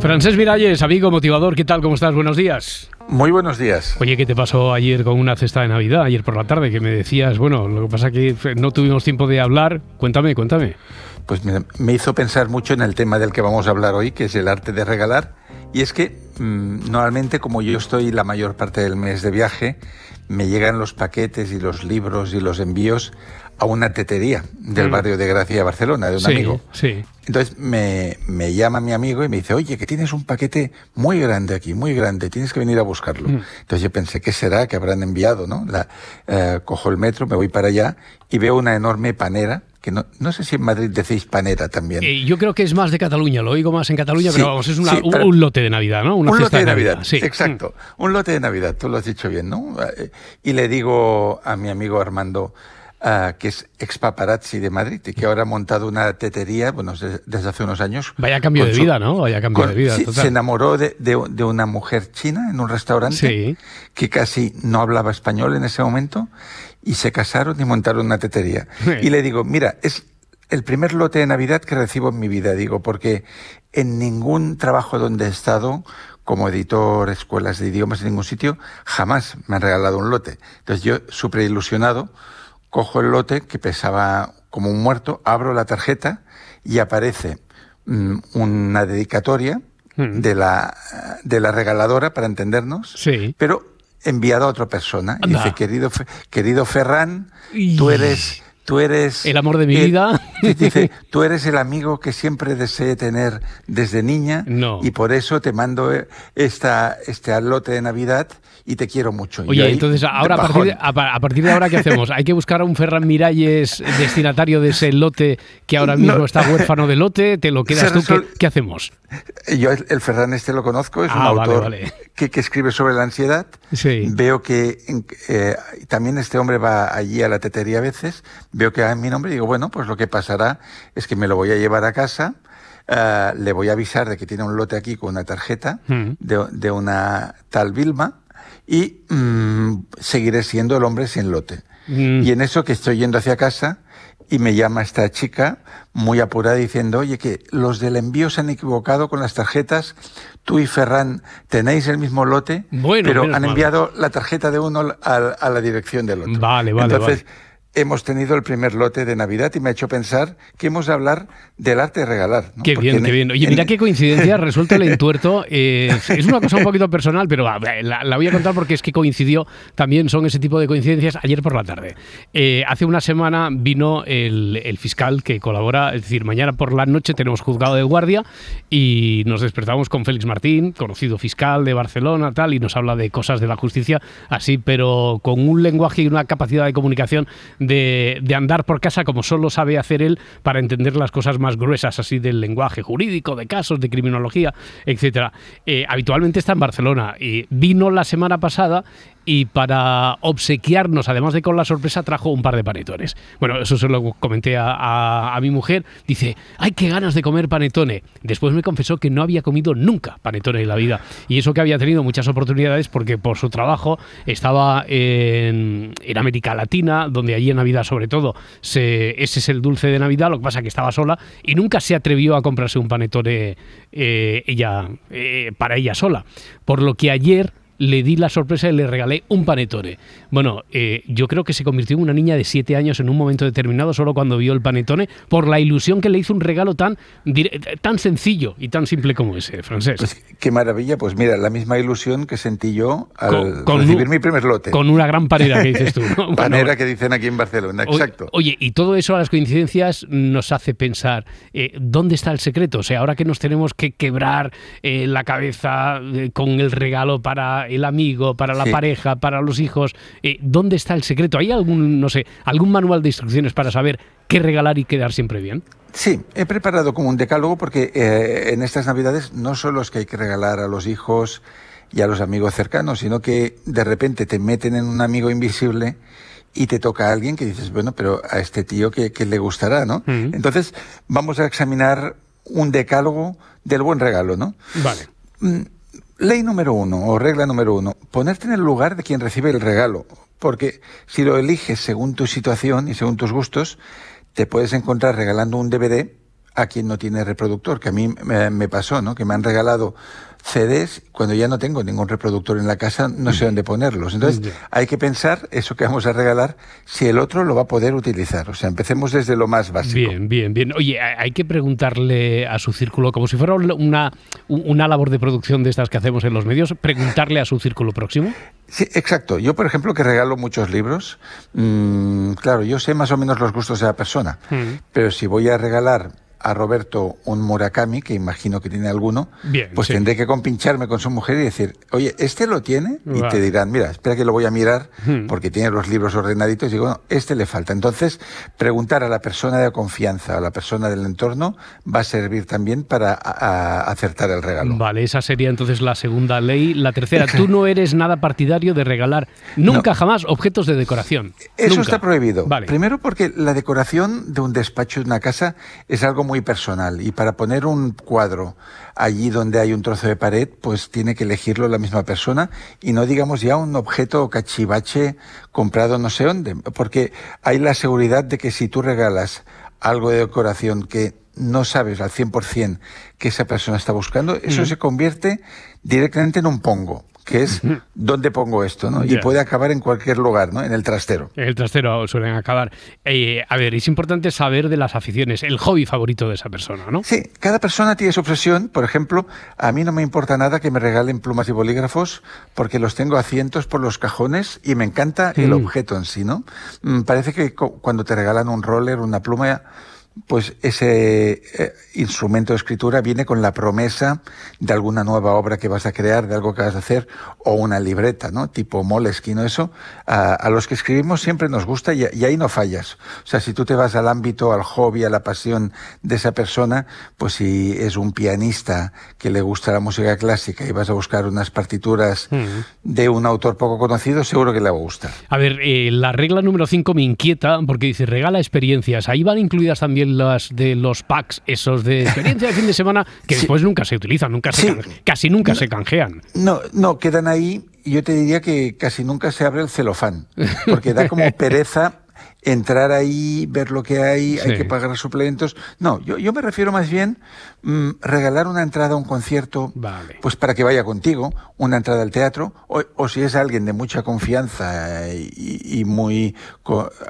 Francés Miralles, amigo motivador, ¿qué tal? ¿Cómo estás? Buenos días. Muy buenos días. Oye, ¿qué te pasó ayer con una cesta de Navidad, ayer por la tarde, que me decías, bueno, lo que pasa es que no tuvimos tiempo de hablar. Cuéntame, cuéntame. Pues me hizo pensar mucho en el tema del que vamos a hablar hoy, que es el arte de regalar. Y es que mm, normalmente, como yo estoy la mayor parte del mes de viaje, me llegan los paquetes y los libros y los envíos a una tetería del mm. barrio de Gracia, Barcelona, de un amigo. Sí. Entonces me, me, llama mi amigo y me dice, oye, que tienes un paquete muy grande aquí, muy grande, tienes que venir a buscarlo. Mm. Entonces yo pensé, ¿qué será que habrán enviado? ¿no? La, eh, cojo el metro, me voy para allá y veo una enorme panera que no, no, sé si en Madrid decís panera también. Eh, yo creo que es más de Cataluña, lo oigo más en Cataluña, pero vamos, es un, lote de Navidad, ¿no? Una un lote de Navidad, sí. exacto. Mm. Un lote de Navidad, tú lo has dicho bien, ¿no? Eh, y le digo a mi amigo Armando, Uh, que es ex paparazzi de Madrid y que ahora ha montado una tetería, bueno, desde hace unos años. Vaya cambio de vida, ¿no? Vaya cambio de vida. Se enamoró de, de, de, una mujer china en un restaurante que casi no hablaba español en ese momento y se casaron y montaron una tetería. Y le digo, mira, es el primer lote de Navidad que recibo en mi vida, digo, porque en ningún trabajo donde he estado como editor, escuelas de idiomas, en ningún sitio, jamás me han regalado un lote. Entonces yo, súper ilusionado, cojo el lote que pesaba como un muerto, abro la tarjeta y aparece mm, una dedicatoria mm. de, la, de la regaladora, para entendernos, sí. pero enviada a otra persona. Y dice, querido, querido Ferran, tú eres tú eres... El amor de mi vida. Dice, tú eres el amigo que siempre deseé tener desde niña no. y por eso te mando esta, este lote de Navidad y te quiero mucho. Oye, entonces ahora a partir, de, a, partir, de, ahora, ¿qué hacemos? ¿Hay que buscar a un Ferran Miralles destinatario de ese lote que ahora mismo está huérfano de lote? ¿Te lo quedas tú? ¿Qué, hacemos? Yo el, Ferran este lo conozco, es un ah, autor Que, que, escribe sobre la ansiedad. Sí. Veo que eh, también este hombre va allí a la tetería a veces, veo que hay mi nombre y digo, bueno, pues lo que pasará es que me lo voy a llevar a casa, uh, le voy a avisar de que tiene un lote aquí con una tarjeta mm. de, de, una tal Vilma y mmm, seguiré siendo el hombre sin lote. Mm. Y en eso que estoy yendo hacia casa y me llama esta chica muy apurada diciendo, oye, que los del envío se han equivocado con las tarjetas, tú y Ferran tenéis el mismo lote, pero han enviado la tarjeta de uno a, a, la dirección del otro. Vale, vale. Entonces, hemos tenido el primer lote de Navidad y me ha hecho pensar que hemos de hablar del arte de regalar. Qué bien, qué bien. Oye, mira qué coincidencia, resuelto el entuerto. Eh, es una cosa un poquito personal, pero la, voy a contar porque es que coincidió, también son ese tipo de coincidencias, ayer por la tarde. Eh, hace una semana vino el, el, fiscal que colabora, es decir, mañana por la noche tenemos juzgado de guardia y nos despertamos con Félix Martín, conocido fiscal de Barcelona, tal, y nos habla de cosas de la justicia, así, pero con un lenguaje y una capacidad de comunicación de, andar por casa como solo sabe hacer él para entender las cosas más gruesas así del lenguaje jurídico, de casos, de criminología, etcétera. Eh, habitualmente está en Barcelona y vino la semana pasada y para obsequiarnos, además de con la sorpresa, trajo un par de panetones. Bueno, eso se lo comenté a, mi mujer. Dice, ¡ay, qué ganas de comer panetone! Después me confesó que no había comido nunca panetone en la vida. Y eso que había tenido muchas oportunidades porque por su trabajo estaba en, América Latina, donde allí en Navidad sobre todo se, ese es el dulce de Navidad, lo que pasa que estaba sola y nunca se atrevió a comprarse un panetone eh, ella, eh, para ella sola. Por lo que ayer le di la sorpresa y le regalé un panetone. Bueno, eh, yo creo que se convirtió en una niña de siete años en un momento determinado solo cuando vio el panetone por la ilusión que le hizo un regalo tan, tan sencillo y tan simple como ese, francés. Pues qué maravilla, pues mira, la misma ilusión que sentí yo al recibir mi primer lote. Con una gran panera que dices tú. panera que dicen aquí en Barcelona, exacto. Oye, y todo eso a las coincidencias nos hace pensar, eh, ¿dónde está el secreto? O sea, ahora que nos tenemos que quebrar eh, la cabeza con el regalo para el amigo, para la pareja, para los hijos. Eh, ¿Dónde está el secreto? ¿Hay algún, no sé, algún manual de instrucciones para saber qué regalar y quedar siempre bien? Sí, he preparado como un decálogo porque eh, en estas Navidades no solo es que hay que regalar a los hijos y a los amigos cercanos, sino que de repente te meten en un amigo invisible y te toca a alguien que dices, bueno, pero a este tío que, le gustará, ¿no? Entonces, vamos a examinar un decálogo del buen regalo, ¿no? Vale. Mm, Ley número uno, o regla número uno, ponerte en el lugar de quien recibe el regalo. Porque si lo eliges según tu situación y según tus gustos, te puedes encontrar regalando un DVD a quien no tiene reproductor, que a mí me, pasó, ¿no? Que me han regalado CDs cuando ya no tengo ningún reproductor en la casa, no sé dónde ponerlos. Entonces, hay que pensar eso que vamos a regalar, si el otro lo va a poder utilizar. O sea, empecemos desde lo más básico. Bien, bien, bien. Oye, hay que preguntarle a su círculo, como si fuera una, una labor de producción de estas que hacemos en los medios, preguntarle a su círculo próximo. Sí, exacto. Yo, por ejemplo, que regalo muchos libros, mmm, claro, yo sé más o menos los gustos de la persona, mm. pero si voy a regalar a Roberto un Murakami, que imagino que tiene alguno, pues tendré que compincharme con su mujer y decir, oye, ¿este lo tiene? Y te dirán, mira, espera que lo voy a mirar hmm. porque tiene los libros ordenaditos. Y digo, no, este le falta. Entonces, preguntar a la persona de confianza, a la persona del entorno, va a servir también para acertar el regalo. Vale, esa sería entonces la segunda ley. La tercera, tú no eres nada partidario de regalar nunca jamás objetos de decoración. Eso está prohibido. Primero porque la decoración de un despacho, de una casa, es algo muy personal. Y para poner un cuadro allí donde hay un trozo de pared, pues tiene que elegirlo la misma persona y no digamos ya un objeto cachivache comprado no sé dónde, porque hay la seguridad de que si tú regalas algo de decoración que no sabes al 100% que esa persona está buscando, eso se convierte directamente en un pongo que es dónde pongo esto, ¿no? Y puede acabar en cualquier lugar, ¿no? En el trastero. En el trastero suelen acabar. Eh, a ver, es importante saber de las aficiones, el hobby favorito de esa persona, ¿no? Sí, cada persona tiene su obsesión. Por ejemplo, a mí no me importa nada que me regalen plumas y bolígrafos porque los tengo a cientos por los cajones y me encanta el mm. objeto en sí, ¿no? Mm, parece que cuando te regalan un roller, una pluma pues ese eh, instrumento de escritura viene con la promesa de alguna nueva obra que vas a crear, de algo que vas a hacer, o una libreta, ¿no? Tipo Moleskine o eso. A, los que escribimos siempre nos gusta y, ahí no fallas. O sea, si tú te vas al ámbito, al hobby, a la pasión de esa persona, pues si es un pianista que le gusta la música clásica y vas a buscar unas partituras mm. de un autor poco conocido, seguro que le va a gustar. A ver, eh, la regla número 5 me inquieta porque dice regala experiencias. Ahí van incluidas también las de los packs, esos de experiencia de fin de semana, que después nunca se utilizan, nunca se casi nunca se canjean. No, no, quedan ahí yo te diría que casi nunca se abre el celofán, porque da como pereza entrar ahí, ver lo que hay, hay que pagar suplementos. No, yo, yo me refiero más bien mm, regalar una entrada a un concierto, pues para que vaya contigo, una entrada al teatro, o, o si es alguien de mucha confianza y, muy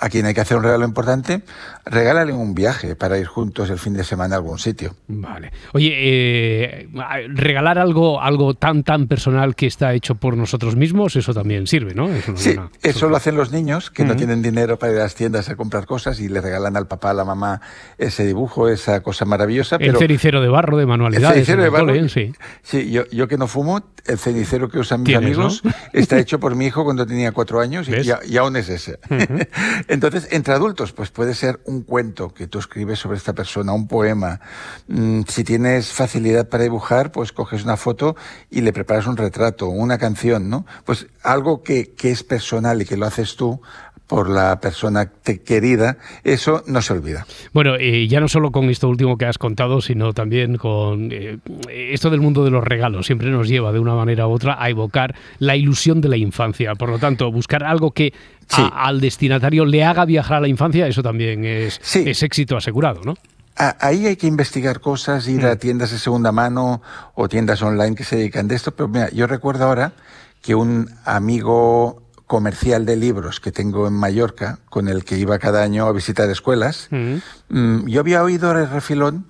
a quien hay que hacer un regalo importante, regálale un viaje para ir juntos el fin de semana a algún sitio. Vale. Oye, eh, regalar algo, algo tan tan personal que está hecho por nosotros mismos, eso también sirve, ¿no? sí, eso lo hacen los niños que no tienen dinero para ir a las tiendas a comprar cosas y le regalan al papá, a la mamá ese dibujo, esa cosa maravillosa. El cenicero de barro de manualidades. El cenicero de barro. sí, sí yo, yo, que no fumo, el cenicero que usan mis amigos está hecho por mi hijo cuando tenía cuatro años y, aún es ese. Entonces, entre adultos, pues puede ser un cuento que tú escribes sobre esta persona, un poema. Mm, si tienes facilidad para dibujar, pues coges una foto y le preparas un retrato, una canción, ¿no? Pues algo que, que es personal y que lo haces tú, por la persona querida, eso no se olvida. Bueno, y ya no solo con esto último que has contado, sino también con eh, esto del mundo de los regalos. Siempre nos lleva de una manera otra a evocar la ilusión de la infancia. Por lo tanto, buscar algo que al destinatario le haga viajar a la infancia, eso también es, es éxito asegurado, ¿no? Ahí hay que investigar cosas, ir a mm. tiendas de segunda mano o tiendas online que se dedican de esto. Pero mira, yo recuerdo ahora que un amigo comercial de libros que tengo en Mallorca, con el que iba cada año a visitar escuelas, mm. Mm, yo había oído el refilón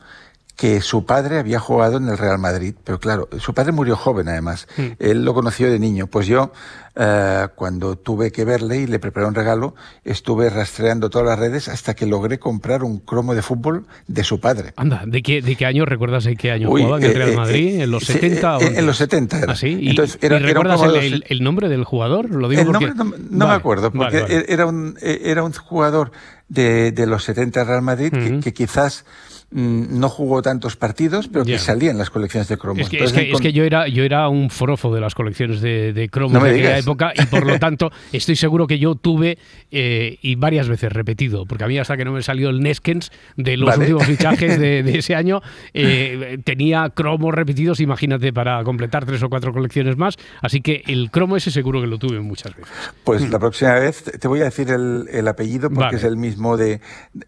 que su padre había jugado en el Real Madrid, pero claro, su padre murió joven además, mm. él lo conoció de niño, pues yo eh, cuando tuve que verle y le preparé un regalo, estuve rastreando todas las redes hasta que logré comprar un cromo de fútbol de su padre. Anda, ¿de qué, de qué año recuerdas en qué año jugaba en el Real eh, Madrid? Eh, ¿En los 70? en los 70 era. ¿Ah, sí? ¿Y, Entonces, era, recuerdas el, nombre del jugador? Lo digo el nombre no, me acuerdo, porque Era, un, era un jugador de, de los 70 Real Madrid que, que quizás mm, no jugó tantos partidos, pero que salía en las colecciones de cromos. Es que, es que, yo, era, yo era un forofo de las colecciones de, de cromos de aquella época y por lo tanto estoy seguro que yo tuve eh, y varias veces repetido, porque a mí hasta que no me salió el Neskens de los últimos fichajes de, ese año, eh, tenía cromos repetidos, imagínate, para completar tres o cuatro colecciones más. Así que el cromo ese seguro que lo tuve muchas veces. Pues mm. la próxima vez te voy a decir el, apellido porque es el mismo de,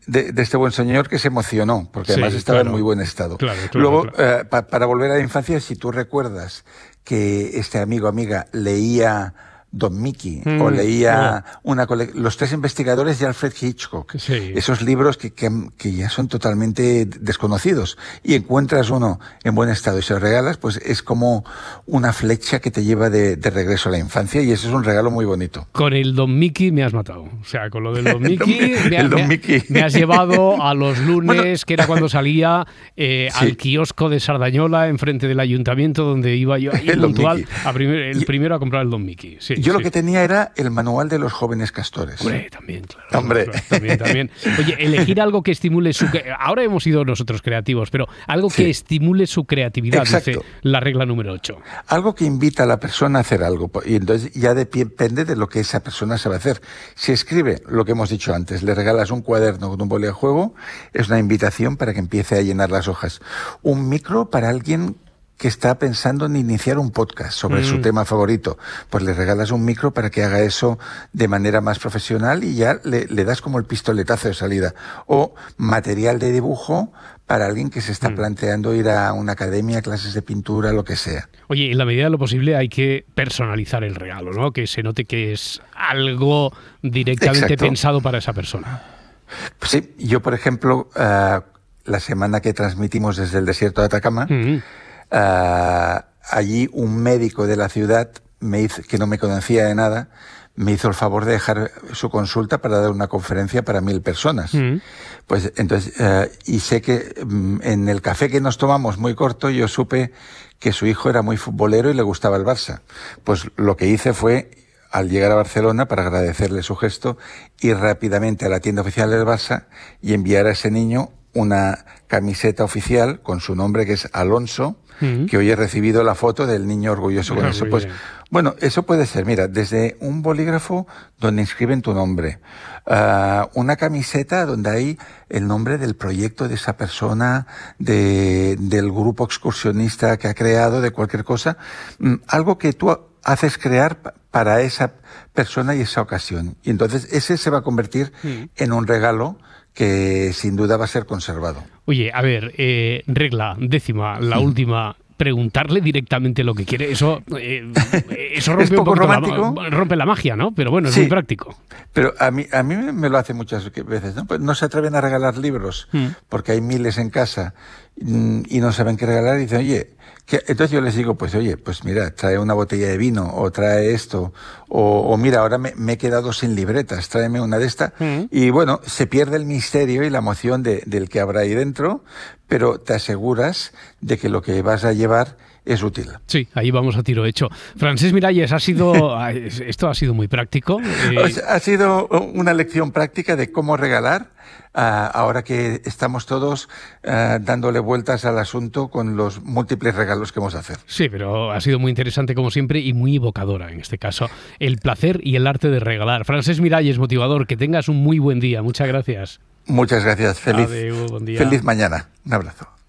de, este buen señor que se emocionó, porque además estaba en muy buen estado. Luego, eh, para volver a la infancia, si tú recuerdas que este amigo amiga leía Don Mickey o mm, leía una los tres investigadores de Alfred Hitchcock. Esos libros que, que, ya son totalmente desconocidos y encuentras uno en buen estado y se lo regalas, pues es como una flecha que te lleva de, regreso a la infancia y eso es un regalo muy bonito. Con el Don Mickey me has matado. O sea, con lo del Don Mickey, me, has llevado a los lunes, que era cuando salía eh, al kiosco de Sardañola enfrente del ayuntamiento donde iba yo ahí puntual a el primero a comprar el Don Mickey. Sí. Yo lo que tenía era el manual de los jóvenes castores. Hombre, también, claro. Hombre. también, también. Oye, elegir algo que estimule su... Ahora hemos sido nosotros creativos, pero algo que estimule su creatividad, dice la regla número 8. Algo que invita a la persona a hacer algo. Y entonces ya depende de lo que esa persona se va a hacer. Si escribe lo que hemos dicho antes, le regalas un cuaderno con un boli de juego, es una invitación para que empiece a llenar las hojas. Un micro para alguien que está pensando en iniciar un podcast sobre su mm. tema favorito, pues le regalas un micro para que haga eso de manera más profesional y ya le, das como el pistoletazo de salida. O material de dibujo para alguien que se está mm. planteando ir a una academia, clases de pintura, lo que sea. Oye, en la medida de lo posible hay que personalizar el regalo, ¿no? Que se note que es algo directamente pensado para esa persona. Pues sí, yo por ejemplo, eh, la semana que transmitimos desde el desierto de Atacama, mm. Ah, allí un médico de la ciudad me hizo, que no me conocía de nada, me hizo el favor de dejar su consulta para dar una conferencia para mil personas. Mm. Pues entonces, eh, y sé que mm, en el café que nos tomamos muy corto, yo supe que su hijo era muy futbolero y le gustaba el Barça. Pues lo que hice fue, al llegar a Barcelona, para agradecerle su gesto, ir rápidamente a la tienda oficial del Barça y enviar a ese niño una camiseta oficial con su nombre que es Alonso, que hoy he recibido la foto del niño orgulloso con eso. Pues, bueno, eso puede ser, mira, desde un bolígrafo donde inscriben tu nombre, uh, una camiseta donde hay el nombre del proyecto de esa persona, de, del grupo excursionista que ha creado, de cualquier cosa, mm, algo que tú haces crear para esa persona y esa ocasión. Y entonces ese se va a convertir en un regalo que sin duda va a ser conservado. Oye, a ver, eh, regla décima, la última preguntarle directamente lo que quiere. Eso, eh, eso rompe, un poco La, rompe la magia, ¿no? Pero bueno, es muy práctico. Pero a mí, a mí me lo hace muchas veces, ¿no? Pues no se atreven a regalar libros mm. porque hay miles en casa mm, y no saben qué regalar y dicen, oye, entonces yo les digo, pues oye, pues mira, trae una botella de vino o trae esto, o, mira, ahora me, he quedado sin libretas, tráeme una de estas. Mm. Y bueno, se pierde el misterio y la emoción de, del que habrá ahí dentro, pero te aseguras de que lo que vas a llevar es útil. Sí, ahí vamos a tiro hecho. Francés Miralles, ha sido, esto ha sido muy práctico. Eh, ha sido una lección práctica de cómo regalar, ah, ahora que estamos todos ah, dándole vueltas al asunto con los múltiples regalos que vamos a hacer. Sí, pero ha sido muy interesante como siempre y muy evocadora en este caso. El placer y el arte de regalar. Francés Miralles, motivador, que tengas un muy buen día. Muchas gracias. Muchas gracias. Feliz, feliz mañana. Un abrazo.